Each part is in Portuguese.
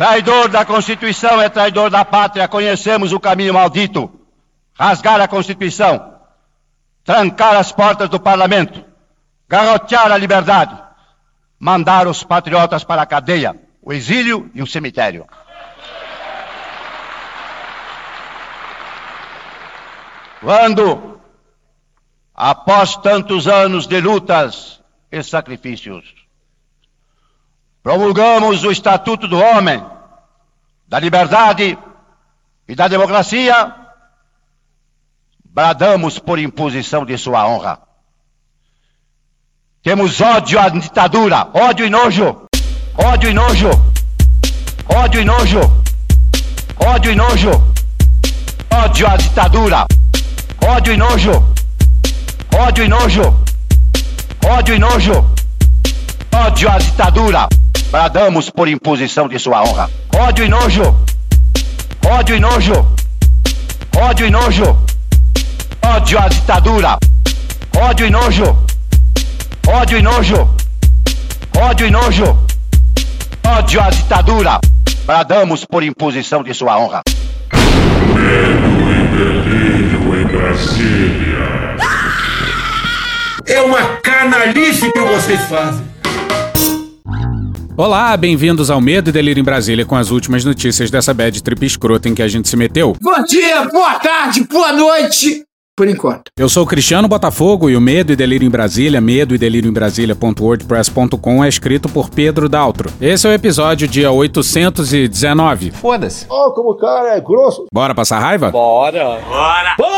Traidor da Constituição é traidor da pátria. Conhecemos o caminho maldito. Rasgar a Constituição, trancar as portas do parlamento, garrotear a liberdade, mandar os patriotas para a cadeia, o exílio e o cemitério. Quando, após tantos anos de lutas e sacrifícios, promulgamos o Estatuto do Homem, da Liberdade e da Democracia, bradamos por imposição de sua honra. Temos ódio à ditadura, ódio e nojo, ódio e nojo, ódio e nojo, ódio e nojo, ódio à ditadura ódio e nojo, ódio e nojo, ódio e nojo, ódio à ditadura. Bradamos por imposição de sua honra. Ódio e nojo, ódio e nojo, ódio e nojo, ódio à ditadura. Ódio e nojo, ódio e nojo, ódio e nojo, ódio à ditadura. Bradamos por imposição de sua honra. Medo e delírio em Brasília. É uma canalice que vocês fazem. Olá, bem-vindos ao Medo e Delírio em Brasília com as últimas notícias dessa bad trip escrota em que a gente se meteu. Bom dia, boa tarde, boa noite. Por enquanto. Eu sou o Cristiano Botafogo e o Medo e Delírio em Brasília, medo e delírio em Brasília.wordpress.com é escrito por Pedro Daltro. Esse é o episódio dia 819. Foda-se. Ó, como o cara é grosso. Bora passar raiva? Bora. Bora! Bora!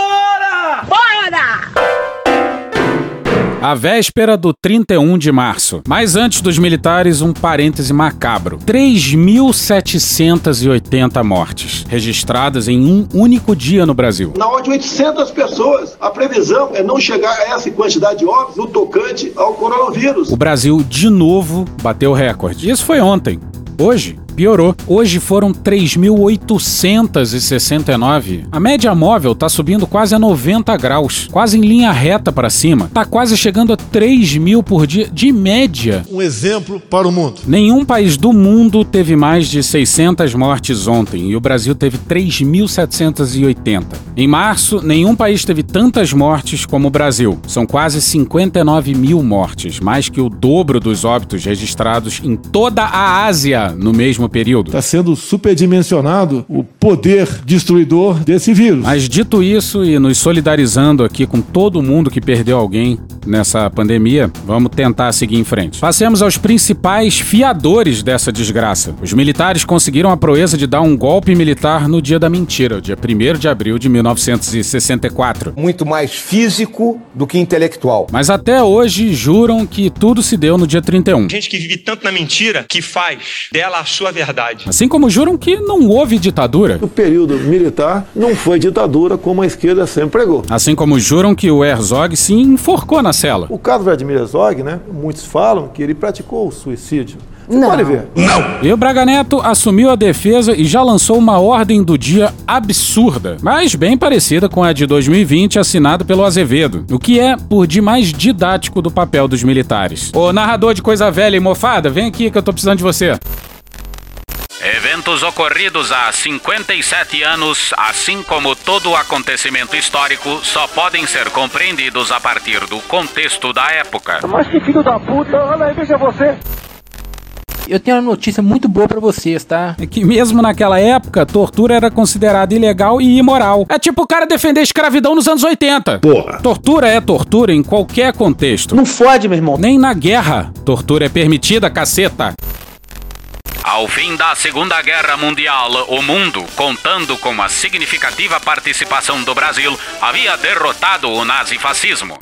A véspera do 31 de março. Mas antes dos militares, um parêntese macabro: 3.780 mortes registradas em um único dia no Brasil. Na ordem de 800 pessoas. A previsão é não chegar a essa quantidade de óbitos no tocante ao coronavírus. O Brasil, de novo, bateu recorde. Isso foi ontem. Hoje, piorou. Hoje foram 3.869. A média móvel tá subindo quase a 90 graus, quase em linha reta para cima. Tá quase chegando a 3 mil por dia de média. Um exemplo para o mundo. Nenhum país do mundo teve mais de 600 mortes ontem e o Brasil teve 3.780. Em março, nenhum país teve tantas mortes como o Brasil. São quase 59 mil mortes, mais que o dobro dos óbitos registrados em toda a Ásia no mesmo período. Está sendo superdimensionado o poder destruidor desse vírus. Mas dito isso e nos solidarizando aqui com todo mundo que perdeu alguém nessa pandemia, vamos tentar seguir em frente. Passemos aos principais fiadores dessa desgraça. Os militares conseguiram a proeza de dar um golpe militar no dia da mentira, o dia 1 de abril de 1964. Muito mais físico do que intelectual. Mas até hoje juram que tudo se deu no dia 31. Gente que vive tanto na mentira que faz dela a sua verdade. Assim como juram que não houve ditadura. O período militar não foi ditadura como a esquerda sempre pregou. Assim como juram que o Herzog se enforcou na cela. O caso Vladimir Herzog, né? Muitos falam que ele praticou o suicídio. Você Não. pode ver. E o Braga Neto assumiu a defesa e já lançou uma ordem do dia absurda, mas bem parecida com a de 2020 assinada pelo Azevedo, o que é por demais didático do papel dos militares. Ô narrador de coisa velha e mofada, vem aqui que eu tô precisando de você. Eventos ocorridos há 57 anos, assim como todo acontecimento histórico, só podem ser compreendidos a partir do contexto da época. Mas que filho da puta, olha aí, veja você. Eu tenho uma notícia muito boa pra vocês, tá? É que mesmo naquela época, tortura era considerada ilegal e imoral. É tipo o cara defender a escravidão nos anos 80. Porra. Tortura é tortura em qualquer contexto. Não fode, meu irmão. Nem na guerra, tortura é permitida, caceta. Ao fim da Segunda Guerra Mundial, o mundo, contando com a significativa participação do Brasil, havia derrotado o nazifascismo.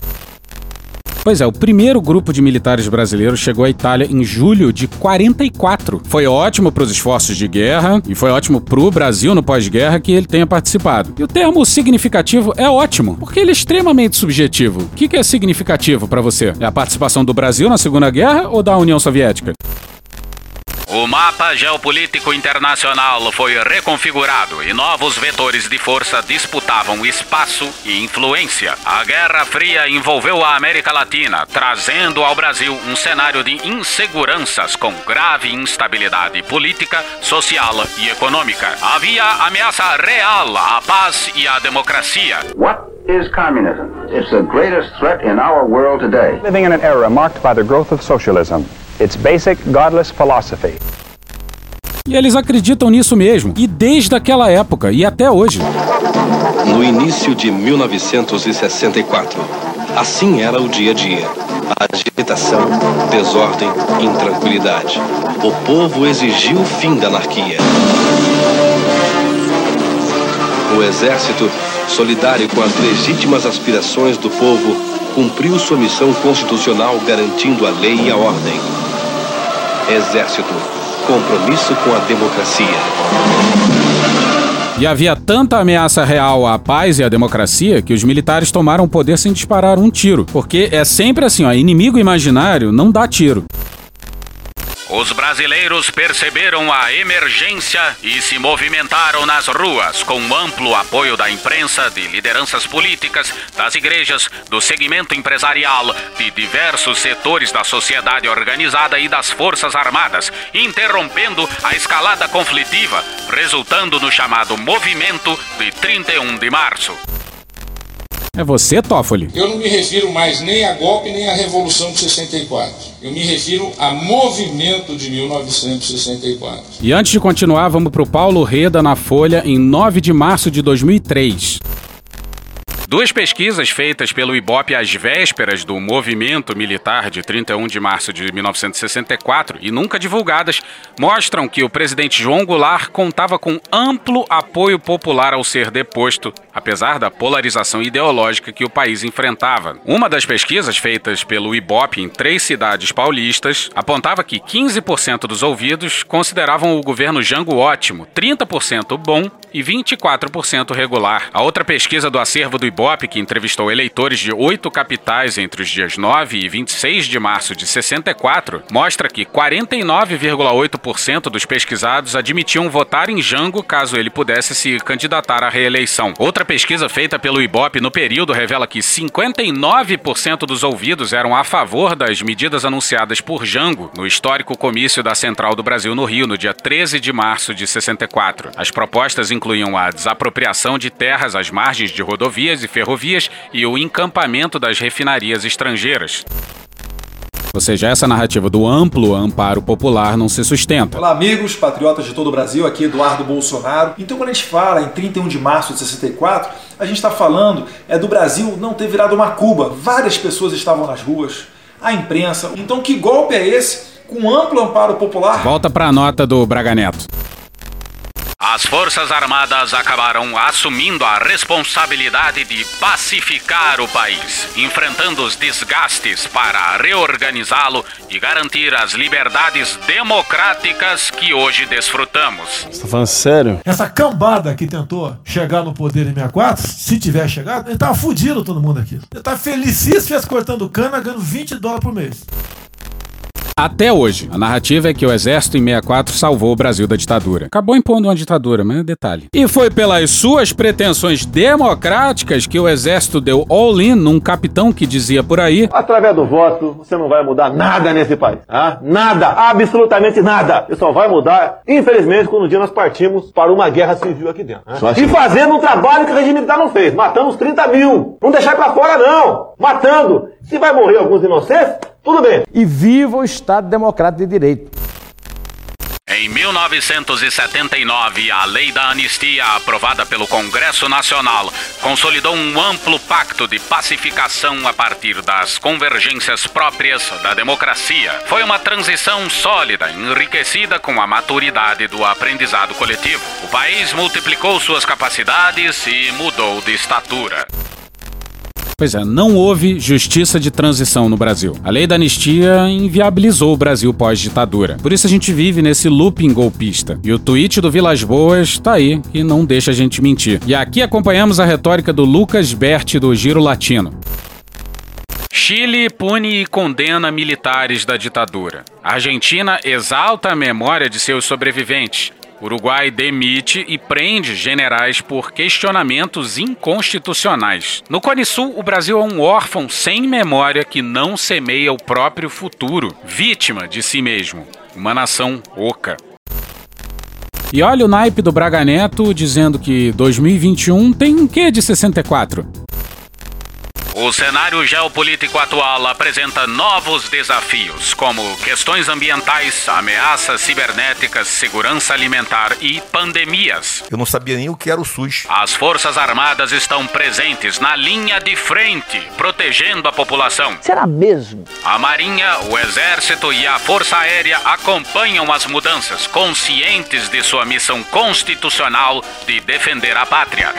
Pois é, o primeiro grupo de militares brasileiros chegou à Itália em julho de 44. Foi ótimo para os esforços de guerra e foi ótimo para o Brasil no pós-guerra que ele tenha participado. E o termo significativo é ótimo, porque ele é extremamente subjetivo. O que é significativo para você? É a participação do Brasil na Segunda Guerra ou da União Soviética? O mapa geopolítico internacional foi reconfigurado e novos vetores de força disputavam espaço e influência. A Guerra Fria envolveu a América Latina, trazendo ao Brasil um cenário de inseguranças com grave instabilidade política, social e econômica. Havia ameaça real à paz e à democracia. What is communism? It's the greatest threat in our world today. Living in an era marked by the growth of socialism. Its basic, godless philosophy. E eles acreditam nisso mesmo, e desde aquela época e até hoje. No início de 1964, assim era o dia a dia. Agitação, desordem, intranquilidade. O povo exigiu o fim da anarquia. O exército, solidário com as legítimas aspirações do povo, cumpriu sua missão constitucional garantindo a lei e a ordem. Exército, compromisso com a democracia. E havia tanta ameaça real à paz e à democracia que os militares tomaram o poder sem disparar um tiro. Porque é sempre assim, ó, inimigo imaginário não dá tiro. Os brasileiros perceberam a emergência e se movimentaram nas ruas com amplo apoio da imprensa, de lideranças políticas, das igrejas, do segmento empresarial, de diversos setores da sociedade organizada e das Forças Armadas, interrompendo a escalada conflitiva, resultando no chamado Movimento de 31 de Março. É você, Toffoli? Eu não me refiro mais nem a golpe nem à Revolução de 64. Eu me refiro a movimento de 1964. E antes de continuar, vamos para o Paulo Reda na Folha em 9 de março de 2003. Duas pesquisas feitas pelo IBOP às vésperas do movimento militar de 31 de março de 1964 e nunca divulgadas mostram que o presidente João Goulart contava com amplo apoio popular ao ser deposto, apesar da polarização ideológica que o país enfrentava. Uma das pesquisas feitas pelo IBOP em três cidades paulistas apontava que 15% dos ouvidos consideravam o governo Jango ótimo, 30% bom e 24% regular. A outra pesquisa do acervo do Ibope, que entrevistou eleitores de oito capitais entre os dias 9 e 26 de março de 64, mostra que 49,8% dos pesquisados admitiam votar em Jango caso ele pudesse se candidatar à reeleição. Outra pesquisa feita pelo Ibope no período revela que 59% dos ouvidos eram a favor das medidas anunciadas por Jango no histórico comício da Central do Brasil no Rio, no dia 13 de março de 64. As propostas incluíam a desapropriação de terras às margens de rodovias e ferrovias e o encampamento das refinarias estrangeiras. Ou seja, essa narrativa do amplo amparo popular não se sustenta. Olá, amigos, patriotas de todo o Brasil, aqui Eduardo Bolsonaro. Então, quando a gente fala em 31 de março de 64, a gente está falando é do Brasil não ter virado uma Cuba. Várias pessoas estavam nas ruas, a imprensa. Então, que golpe é esse com amplo amparo popular? Volta para a nota do Braga Neto. As Forças Armadas acabaram assumindo a responsabilidade de pacificar o país, enfrentando os desgastes para reorganizá-lo e garantir as liberdades democráticas que hoje desfrutamos. Você tá falando sério? Essa cambada que tentou chegar no poder em 64, se tiver chegado, ele tava fudido todo mundo aqui. Ele tava felicíssimo cortando cana, ganhando 20 dólares por mês. Até hoje, a narrativa é que o exército em 64 salvou o Brasil da ditadura. Acabou impondo uma ditadura, mas é detalhe. E foi pelas suas pretensões democráticas que o exército deu all-in num capitão que dizia por aí: Através do voto, você não vai mudar nada nesse país. Ah? Nada, absolutamente nada. Você só vai mudar, infelizmente, quando um dia nós partimos para uma guerra civil aqui dentro. Ah? E fazendo um trabalho que o regime militar não fez. Matamos 30 mil. Não deixar para fora, não. Matando. Se vai morrer alguns inocentes, tudo bem. E viva o Estado Democrático de Direito. Em 1979, a Lei da Anistia, aprovada pelo Congresso Nacional, consolidou um amplo pacto de pacificação a partir das convergências próprias da democracia. Foi uma transição sólida, enriquecida com a maturidade do aprendizado coletivo. O país multiplicou suas capacidades e mudou de estatura. Pois é, não houve justiça de transição no Brasil. A lei da anistia inviabilizou o Brasil pós-ditadura. Por isso a gente vive nesse looping golpista. E o tweet do Vilas Boas tá aí e não deixa a gente mentir. E aqui acompanhamos a retórica do Lucas Berti do Giro Latino. Chile pune e condena militares da ditadura. Argentina exalta a memória de seus sobreviventes. Uruguai demite e prende generais por questionamentos inconstitucionais. No Cone Sul, o Brasil é um órfão sem memória que não semeia o próprio futuro, vítima de si mesmo. Uma nação oca. E olha o naipe do Braga Neto dizendo que 2021 tem um quê de 64? O cenário geopolítico atual apresenta novos desafios, como questões ambientais, ameaças cibernéticas, segurança alimentar e pandemias. Eu não sabia nem o que era o SUS. As Forças Armadas estão presentes na linha de frente, protegendo a população. Será mesmo? A Marinha, o Exército e a Força Aérea acompanham as mudanças, conscientes de sua missão constitucional de defender a pátria.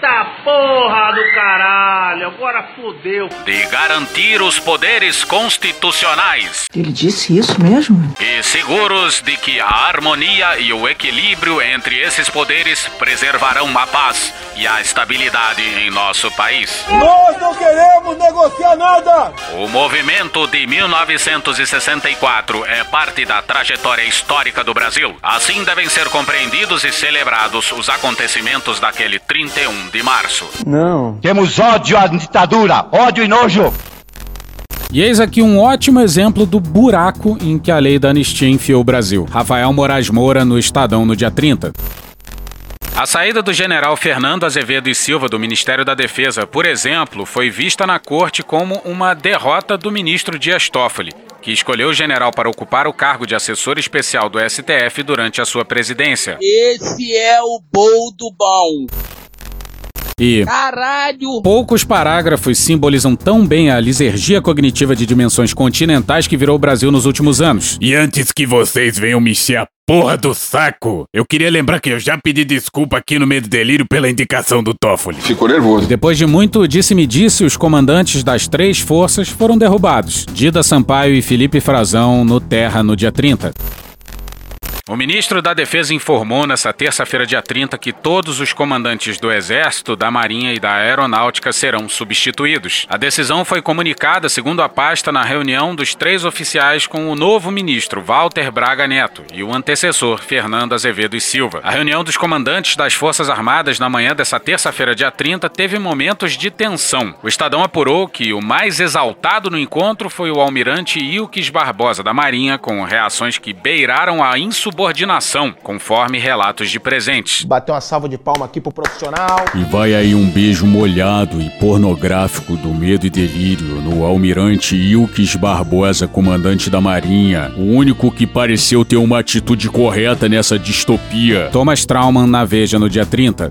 Eita porra do caralho, agora fodeu. De garantir os poderes constitucionais. Ele disse isso mesmo? E seguros de que a harmonia e o equilíbrio entre esses poderes preservarão a paz e a estabilidade em nosso país. Nós não queremos negociar nada! O movimento de 1964 é parte da trajetória histórica do Brasil. Assim devem ser compreendidos e celebrados os acontecimentos daquele 31 de março. Não. Temos ódio à ditadura, ódio e nojo. E eis aqui um ótimo exemplo do buraco em que a lei da anistia enfiou o Brasil. Rafael Moraes Moura no Estadão no dia 30. A saída do general Fernando Azevedo e Silva do Ministério da Defesa, por exemplo, foi vista na corte como uma derrota do ministro Dias Toffoli, que escolheu o general para ocupar o cargo de assessor especial do STF durante a sua presidência. Esse é o bol do bom. E Caralho! poucos parágrafos simbolizam tão bem a lisergia cognitiva de dimensões continentais que virou o Brasil nos últimos anos. E antes que vocês venham me encher a porra do saco, eu queria lembrar que eu já pedi desculpa aqui no meio do delírio pela indicação do Toffoli. Ficou nervoso. Depois de muito disse-me-disse, os comandantes das três forças foram derrubados. Dida Sampaio e Felipe Frazão no Terra no dia 30. O ministro da Defesa informou nesta terça-feira, dia 30, que todos os comandantes do Exército, da Marinha e da Aeronáutica serão substituídos. A decisão foi comunicada, segundo a pasta, na reunião dos três oficiais com o novo ministro, Walter Braga Neto, e o antecessor, Fernando Azevedo e Silva. A reunião dos comandantes das Forças Armadas na manhã dessa terça-feira, dia 30, teve momentos de tensão. O Estadão apurou que o mais exaltado no encontro foi o almirante Ilques Barbosa da Marinha, com reações que beiraram a insubordinação subordinação, conforme relatos de presentes. Bateu uma salva de palma aqui pro profissional. E vai aí um beijo molhado e pornográfico do medo e delírio no almirante Ilques Barbosa, comandante da Marinha, o único que pareceu ter uma atitude correta nessa distopia. Thomas Trauman na Veja no dia 30.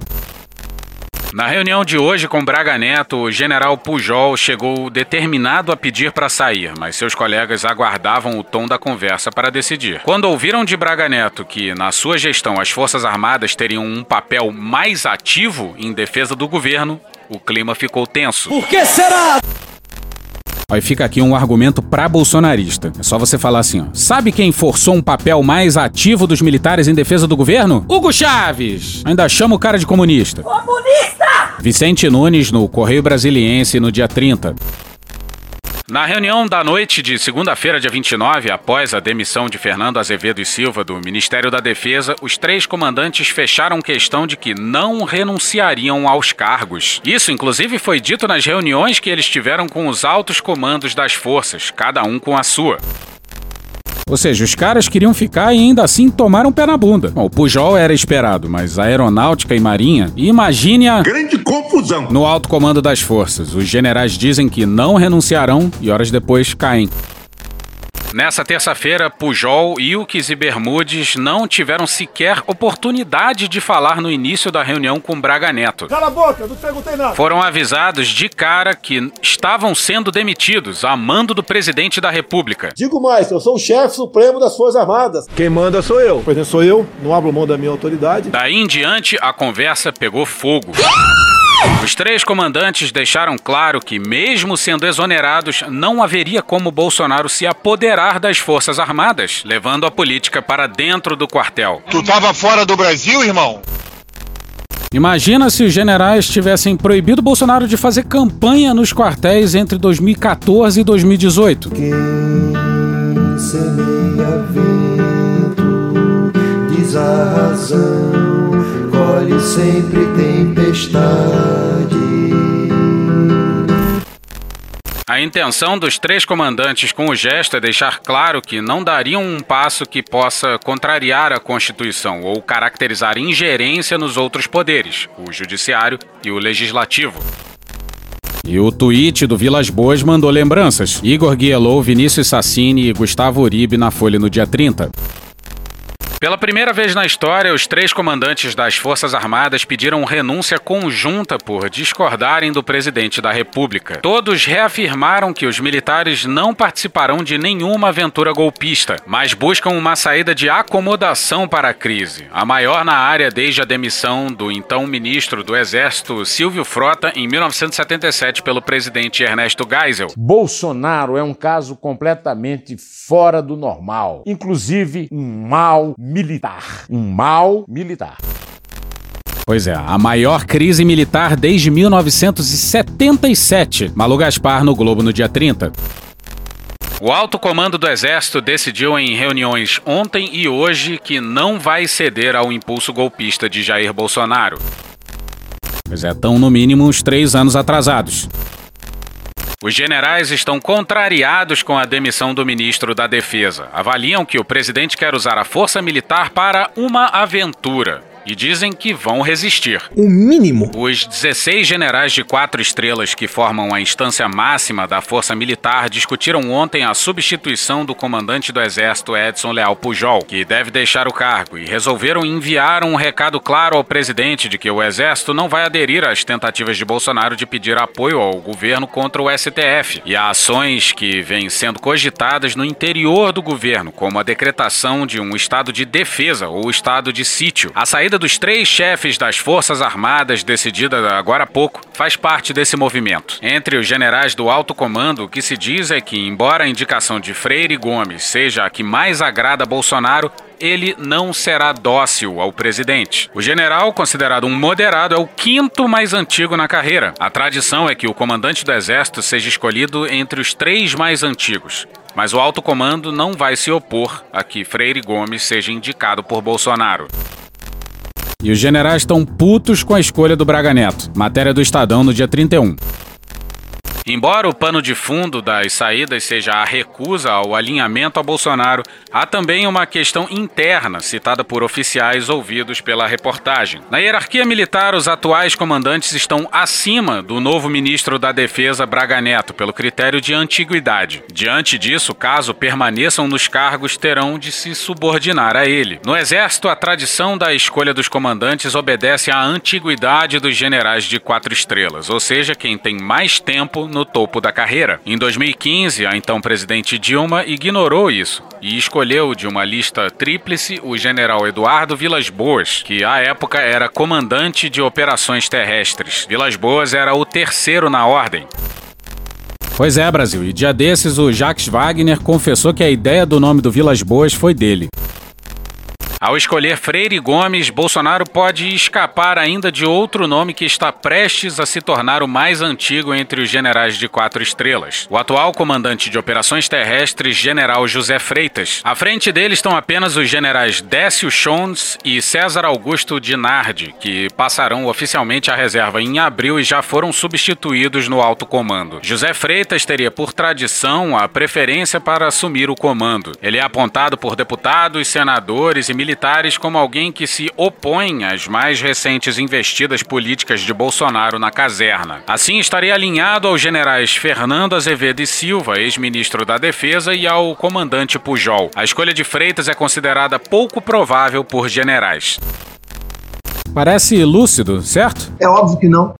Na reunião de hoje com Braga Neto, o general Pujol chegou determinado a pedir para sair, mas seus colegas aguardavam o tom da conversa para decidir. Quando ouviram de Braga Neto que, na sua gestão, as Forças Armadas teriam um papel mais ativo em defesa do governo, o clima ficou tenso. Por que será? Aí fica aqui um argumento pra bolsonarista. É só você falar assim, ó. Sabe quem forçou um papel mais ativo dos militares em defesa do governo? Hugo Chaves! Ainda chama o cara de comunista. Comunista! Vicente Nunes no Correio Brasiliense no dia 30. Na reunião da noite de segunda-feira, dia 29, após a demissão de Fernando Azevedo e Silva do Ministério da Defesa, os três comandantes fecharam questão de que não renunciariam aos cargos. Isso, inclusive, foi dito nas reuniões que eles tiveram com os altos comandos das forças, cada um com a sua. Ou seja, os caras queriam ficar e ainda assim tomaram um pé na bunda. Bom, o Pujol era esperado, mas a aeronáutica e marinha, imagine a Grande confusão. no alto comando das forças. Os generais dizem que não renunciarão e horas depois caem. Nessa terça-feira, Pujol, Ilques e Bermudes não tiveram sequer oportunidade de falar no início da reunião com Braga Neto. Cala a boca, não perguntei nada. Foram avisados de cara que estavam sendo demitidos a mando do presidente da República. Digo mais, eu sou o chefe supremo das Forças Armadas. Quem manda sou eu. Pois não sou eu, não abro mão da minha autoridade. Daí em diante, a conversa pegou fogo. Os três comandantes deixaram claro que, mesmo sendo exonerados, não haveria como Bolsonaro se apoderar das Forças Armadas, levando a política para dentro do quartel. Tu tava fora do Brasil, irmão? Imagina se os generais tivessem proibido Bolsonaro de fazer campanha nos quartéis entre 2014 e 2018. Quem semeia vento, diz a razão, sempre tempestade. A intenção dos três comandantes com o gesto é deixar claro que não dariam um passo que possa contrariar a Constituição ou caracterizar ingerência nos outros poderes, o Judiciário e o Legislativo. E o tweet do Vilas Boas mandou lembranças. Igor Guielou, Vinícius Sassini e Gustavo Uribe na Folha no dia 30. Pela primeira vez na história, os três comandantes das Forças Armadas pediram renúncia conjunta por discordarem do presidente da República. Todos reafirmaram que os militares não participarão de nenhuma aventura golpista, mas buscam uma saída de acomodação para a crise, a maior na área desde a demissão do então ministro do Exército Silvio Frota em 1977 pelo presidente Ernesto Geisel. Bolsonaro é um caso completamente fora do normal, inclusive um mal militar. Um mal militar. Pois é, a maior crise militar desde 1977. Malu Gaspar no Globo no dia 30. O alto comando do Exército decidiu em reuniões ontem e hoje que não vai ceder ao impulso golpista de Jair Bolsonaro. Pois é, estão no mínimo uns três anos atrasados. Os generais estão contrariados com a demissão do ministro da Defesa. Avaliam que o presidente quer usar a força militar para uma aventura e dizem que vão resistir. O mínimo. Os 16 generais de quatro estrelas que formam a instância máxima da Força Militar discutiram ontem a substituição do comandante do Exército Edson Leal Pujol, que deve deixar o cargo, e resolveram enviar um recado claro ao presidente de que o Exército não vai aderir às tentativas de Bolsonaro de pedir apoio ao governo contra o STF e a ações que vêm sendo cogitadas no interior do governo, como a decretação de um estado de defesa ou estado de sítio. A saída dos três chefes das Forças Armadas, decidida agora há pouco, faz parte desse movimento. Entre os generais do alto comando, o que se diz é que, embora a indicação de Freire Gomes seja a que mais agrada Bolsonaro, ele não será dócil ao presidente. O general, considerado um moderado, é o quinto mais antigo na carreira. A tradição é que o comandante do exército seja escolhido entre os três mais antigos. Mas o alto comando não vai se opor a que Freire Gomes seja indicado por Bolsonaro. E os generais estão putos com a escolha do Braga Neto. Matéria do Estadão no dia 31. Embora o pano de fundo das saídas seja a recusa ao alinhamento a Bolsonaro, há também uma questão interna citada por oficiais ouvidos pela reportagem. Na hierarquia militar, os atuais comandantes estão acima do novo ministro da Defesa, Braga Neto, pelo critério de antiguidade. Diante disso, caso permaneçam nos cargos, terão de se subordinar a ele. No Exército, a tradição da escolha dos comandantes obedece à antiguidade dos generais de quatro estrelas, ou seja, quem tem mais tempo no topo da carreira. Em 2015, a então presidente Dilma ignorou isso e escolheu de uma lista tríplice o general Eduardo Vilas Boas, que à época era comandante de operações terrestres. Vilas Boas era o terceiro na ordem. Pois é, Brasil, e dia desses o Jacques Wagner confessou que a ideia do nome do Vilas Boas foi dele. Ao escolher Freire Gomes, Bolsonaro pode escapar ainda de outro nome que está prestes a se tornar o mais antigo entre os generais de quatro estrelas. O atual comandante de operações terrestres, general José Freitas. À frente dele estão apenas os generais Décio Schons e César Augusto Dinardi, que passarão oficialmente à reserva em abril e já foram substituídos no alto comando. José Freitas teria, por tradição, a preferência para assumir o comando. Ele é apontado por deputados, senadores e militares militares como alguém que se opõe às mais recentes investidas políticas de Bolsonaro na caserna. Assim, estaria alinhado aos generais Fernando Azevedo e Silva, ex-ministro da Defesa, e ao comandante Pujol. A escolha de Freitas é considerada pouco provável por generais. Parece lúcido, certo? É óbvio que não.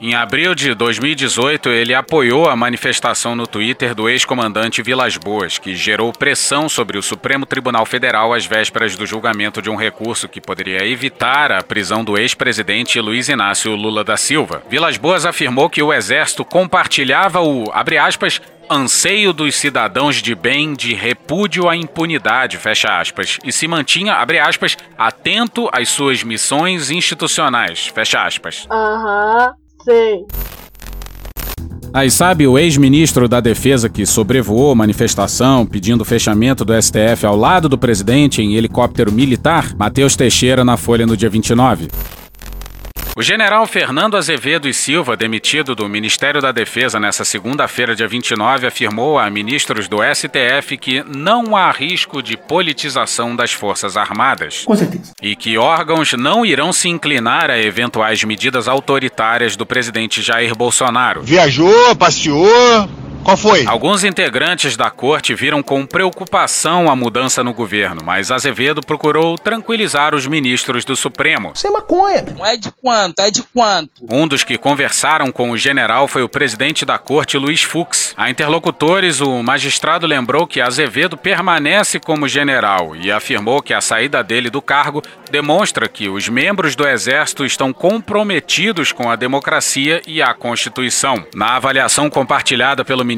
Em abril de 2018, ele apoiou a manifestação no Twitter do ex-comandante Vilas Boas, que gerou pressão sobre o Supremo Tribunal Federal às vésperas do julgamento de um recurso que poderia evitar a prisão do ex-presidente Luiz Inácio Lula da Silva. Vilas Boas afirmou que o exército compartilhava o, abre aspas, anseio dos cidadãos de bem de repúdio à impunidade, fecha aspas, e se mantinha, abre aspas, atento às suas missões institucionais, fecha aspas. Aham, sei. Aí sabe o ex-ministro da Defesa que sobrevoou manifestação pedindo fechamento do STF ao lado do presidente em helicóptero militar? Matheus Teixeira na Folha no dia 29. O general Fernando Azevedo e Silva, demitido do Ministério da Defesa nesta segunda-feira, dia 29, afirmou a ministros do STF que não há risco de politização das Forças Armadas. Com certeza. E que órgãos não irão se inclinar a eventuais medidas autoritárias do presidente Jair Bolsonaro. Viajou, passeou. Qual foi? Alguns integrantes da corte viram com preocupação a mudança no governo, mas Azevedo procurou tranquilizar os ministros do Supremo. Isso é maconha. Não é de quanto, é de quanto. Um dos que conversaram com o general foi o presidente da corte, Luiz Fux. A interlocutores, o magistrado lembrou que Azevedo permanece como general e afirmou que a saída dele do cargo demonstra que os membros do Exército estão comprometidos com a democracia e a Constituição. Na avaliação compartilhada pelo ministro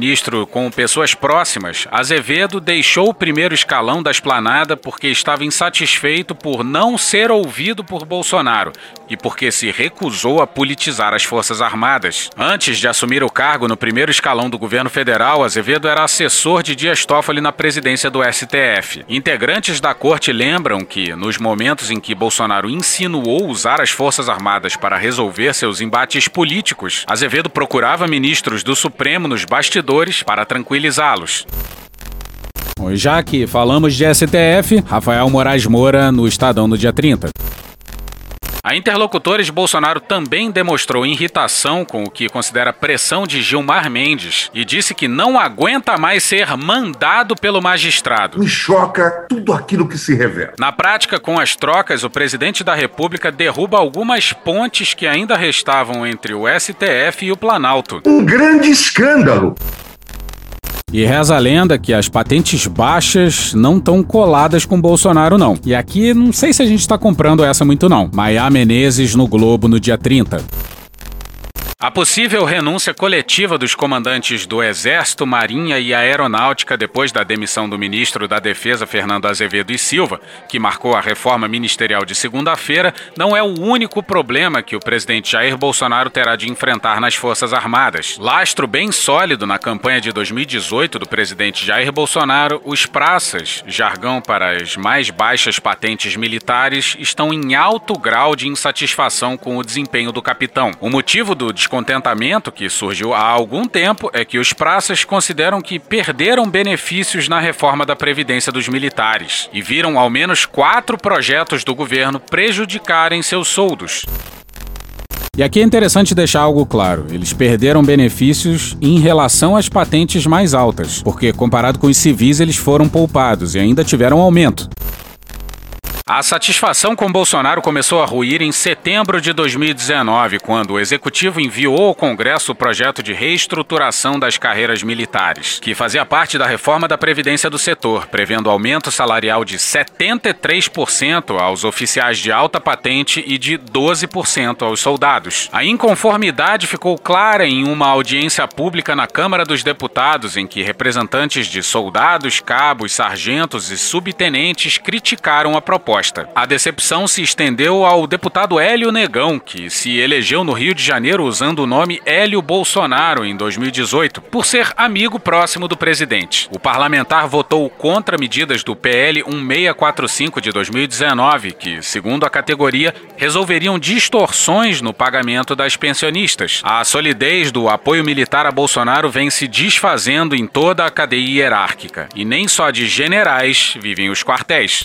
com pessoas próximas, Azevedo deixou o primeiro escalão da esplanada porque estava insatisfeito por não ser ouvido por Bolsonaro e porque se recusou a politizar as Forças Armadas. Antes de assumir o cargo no primeiro escalão do governo federal, Azevedo era assessor de Dias Toffoli na presidência do STF. Integrantes da corte lembram que, nos momentos em que Bolsonaro insinuou usar as Forças Armadas para resolver seus embates políticos, Azevedo procurava ministros do Supremo nos bastidores para tranquilizá-los. Já que falamos de STF, Rafael Moraes Moura no Estadão no dia 30. A interlocutores, Bolsonaro também demonstrou irritação com o que considera pressão de Gilmar Mendes e disse que não aguenta mais ser mandado pelo magistrado. Me choca tudo aquilo que se revela. Na prática, com as trocas, o presidente da República derruba algumas pontes que ainda restavam entre o STF e o Planalto. Um grande escândalo. E reza a lenda que as patentes baixas não estão coladas com Bolsonaro, não. E aqui não sei se a gente está comprando essa muito, não. Maia Menezes no Globo no dia 30. A possível renúncia coletiva dos comandantes do Exército, Marinha e Aeronáutica depois da demissão do ministro da Defesa, Fernando Azevedo e Silva, que marcou a reforma ministerial de segunda-feira, não é o único problema que o presidente Jair Bolsonaro terá de enfrentar nas Forças Armadas. Lastro bem sólido na campanha de 2018 do presidente Jair Bolsonaro, os praças, jargão para as mais baixas patentes militares, estão em alto grau de insatisfação com o desempenho do capitão. O motivo do descontentamento que surgiu há algum tempo é que os praças consideram que perderam benefícios na reforma da Previdência dos militares e viram ao menos quatro projetos do governo prejudicarem seus soldos. E aqui é interessante deixar algo claro: eles perderam benefícios em relação às patentes mais altas, porque comparado com os civis, eles foram poupados e ainda tiveram aumento. A satisfação com Bolsonaro começou a ruir em setembro de 2019, quando o executivo enviou ao Congresso o projeto de reestruturação das carreiras militares, que fazia parte da reforma da Previdência do setor, prevendo aumento salarial de 73% aos oficiais de alta patente e de 12% aos soldados. A inconformidade ficou clara em uma audiência pública na Câmara dos Deputados, em que representantes de soldados, cabos, sargentos e subtenentes criticaram a proposta. A decepção se estendeu ao deputado Hélio Negão, que se elegeu no Rio de Janeiro usando o nome Hélio Bolsonaro em 2018, por ser amigo próximo do presidente. O parlamentar votou contra medidas do PL 1645 de 2019, que, segundo a categoria, resolveriam distorções no pagamento das pensionistas. A solidez do apoio militar a Bolsonaro vem se desfazendo em toda a cadeia hierárquica, e nem só de generais vivem os quartéis.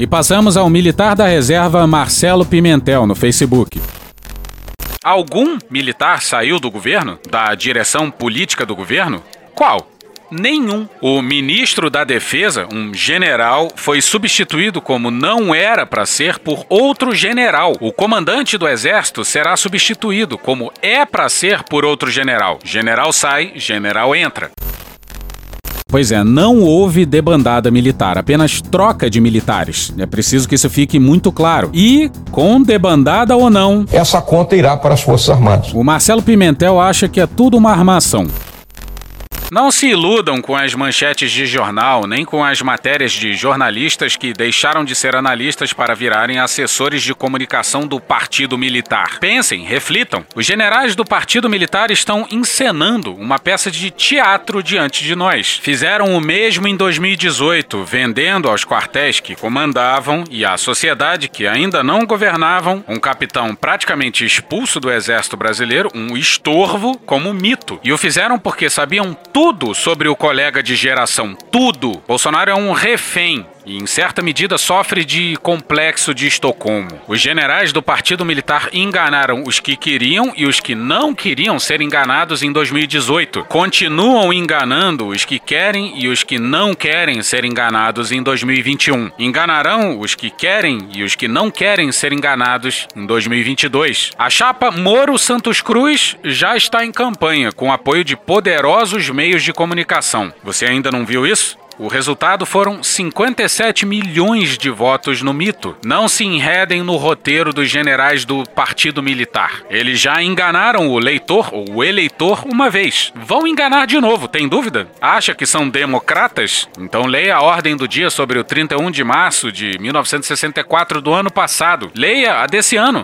E passamos ao militar da reserva Marcelo Pimentel no Facebook. Algum militar saiu do governo? Da direção política do governo? Qual? Nenhum. O ministro da Defesa, um general, foi substituído como não era para ser por outro general. O comandante do Exército será substituído como é para ser por outro general. General sai, general entra. Pois é, não houve debandada militar, apenas troca de militares. É preciso que isso fique muito claro. E, com debandada ou não, essa conta irá para as Forças Armadas. O Marcelo Pimentel acha que é tudo uma armação. Não se iludam com as manchetes de jornal, nem com as matérias de jornalistas que deixaram de ser analistas para virarem assessores de comunicação do Partido Militar. Pensem, reflitam. Os generais do Partido Militar estão encenando uma peça de teatro diante de nós. Fizeram o mesmo em 2018, vendendo aos quartéis que comandavam e à sociedade que ainda não governavam um capitão praticamente expulso do exército brasileiro, um estorvo, como mito. E o fizeram porque sabiam tudo sobre o colega de geração. Tudo. Bolsonaro é um refém e, em certa medida, sofre de complexo de Estocolmo. Os generais do Partido Militar enganaram os que queriam e os que não queriam ser enganados em 2018. Continuam enganando os que querem e os que não querem ser enganados em 2021. Enganarão os que querem e os que não querem ser enganados em 2022. A chapa Moro Santos Cruz já está em campanha com apoio de poderosos meios de comunicação. Você ainda não viu isso? O resultado foram 57 milhões de votos no mito. Não se enredem no roteiro dos generais do Partido Militar. Eles já enganaram o leitor ou o eleitor uma vez. Vão enganar de novo, tem dúvida? Acha que são democratas? Então leia a ordem do dia sobre o 31 de março de 1964 do ano passado. Leia a desse ano.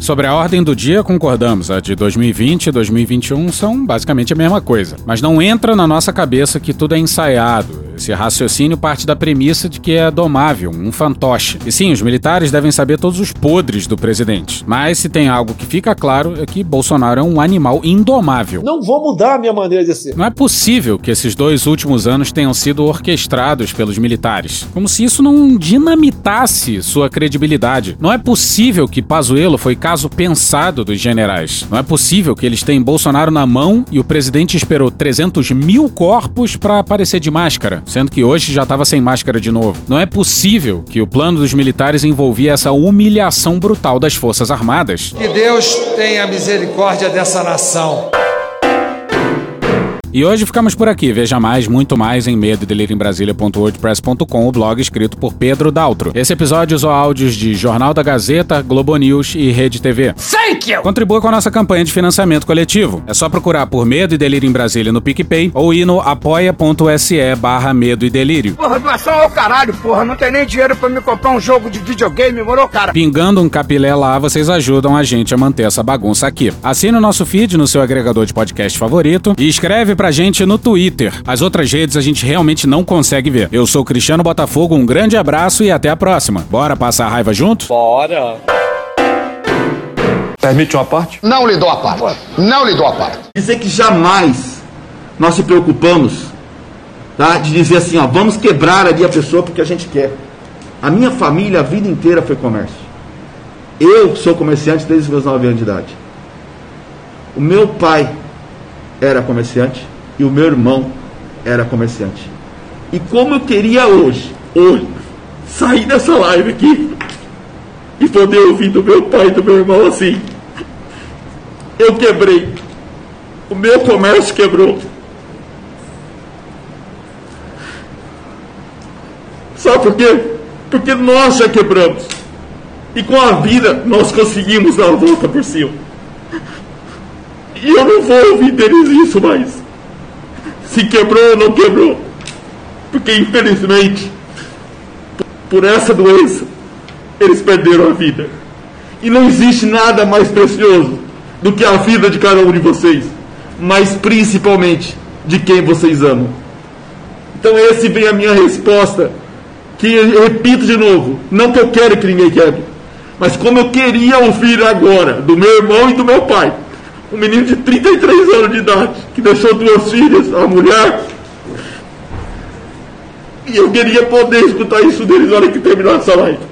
Sobre a ordem do dia, concordamos. A de 2020 e 2021 são basicamente a mesma coisa. Mas não entra na nossa cabeça que tudo é ensaiado. Esse raciocínio parte da premissa de que é domável, um fantoche. E sim, os militares devem saber todos os podres do presidente. Mas se tem algo que fica claro é que Bolsonaro é um animal indomável. Não vou mudar a minha maneira de ser. Não é possível que esses dois últimos anos tenham sido orquestrados pelos militares. Como se isso não dinamitasse sua credibilidade. Não é possível que Pazuello foi caso pensado dos generais. Não é possível que eles tenham Bolsonaro na mão e o presidente esperou 300 mil corpos para aparecer de máscara, sendo que hoje já estava sem máscara de novo. Não é possível que o plano dos militares envolvia essa humilhação brutal das Forças Armadas. Que Deus tenha misericórdia dessa nação. E hoje ficamos por aqui. Veja mais, muito mais em medo o blog escrito por Pedro Daltro. Esse episódio usou áudios de Jornal da Gazeta, Globo News e Rede TV. Thank you! Contribua com a nossa campanha de financiamento coletivo. É só procurar por Medo e Delírio em Brasília no PicPay ou ir no apoia.se barra Medo e Delírio. Porra, doação ao caralho, porra. Não tem nem dinheiro pra me comprar um jogo de videogame, morou, cara? Pingando um capilé lá, vocês ajudam a gente a manter essa bagunça aqui. Assine o nosso feed no seu agregador de podcast favorito e escreve pra gente no Twitter. As outras redes a gente realmente não consegue ver. Eu sou Cristiano Botafogo, um grande abraço e até a próxima. Bora passar a raiva junto? Bora. Permite uma parte? Não lhe dou a parte. Não lhe dou a parte. Dizer que jamais nós se preocupamos tá, de dizer assim, ó, vamos quebrar ali a pessoa porque a gente quer. A minha família a vida inteira foi comércio. Eu sou comerciante desde os meus 9 anos de idade. O meu pai era comerciante e o meu irmão era comerciante. E como eu queria hoje, hoje, sair dessa live aqui e poder ouvir do meu pai e do meu irmão assim. Eu quebrei. O meu comércio quebrou. Sabe por quê? Porque nós já quebramos. E com a vida nós conseguimos dar a volta por cima. E eu não vou ouvir deles isso mais. Se quebrou ou não quebrou. Porque infelizmente, por essa doença, eles perderam a vida. E não existe nada mais precioso do que a vida de cada um de vocês, mas principalmente de quem vocês amam. Então esse vem a minha resposta, que eu repito de novo, não que eu quero que ninguém quebre, mas como eu queria ouvir agora do meu irmão e do meu pai, um menino de 33 anos de idade, que deixou duas filhas, a mulher, e eu queria poder escutar isso deles na hora que terminar essa live.